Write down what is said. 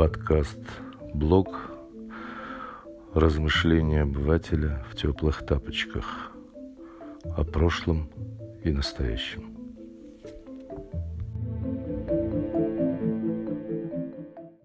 подкаст блог размышления обывателя в теплых тапочках о прошлом и настоящем.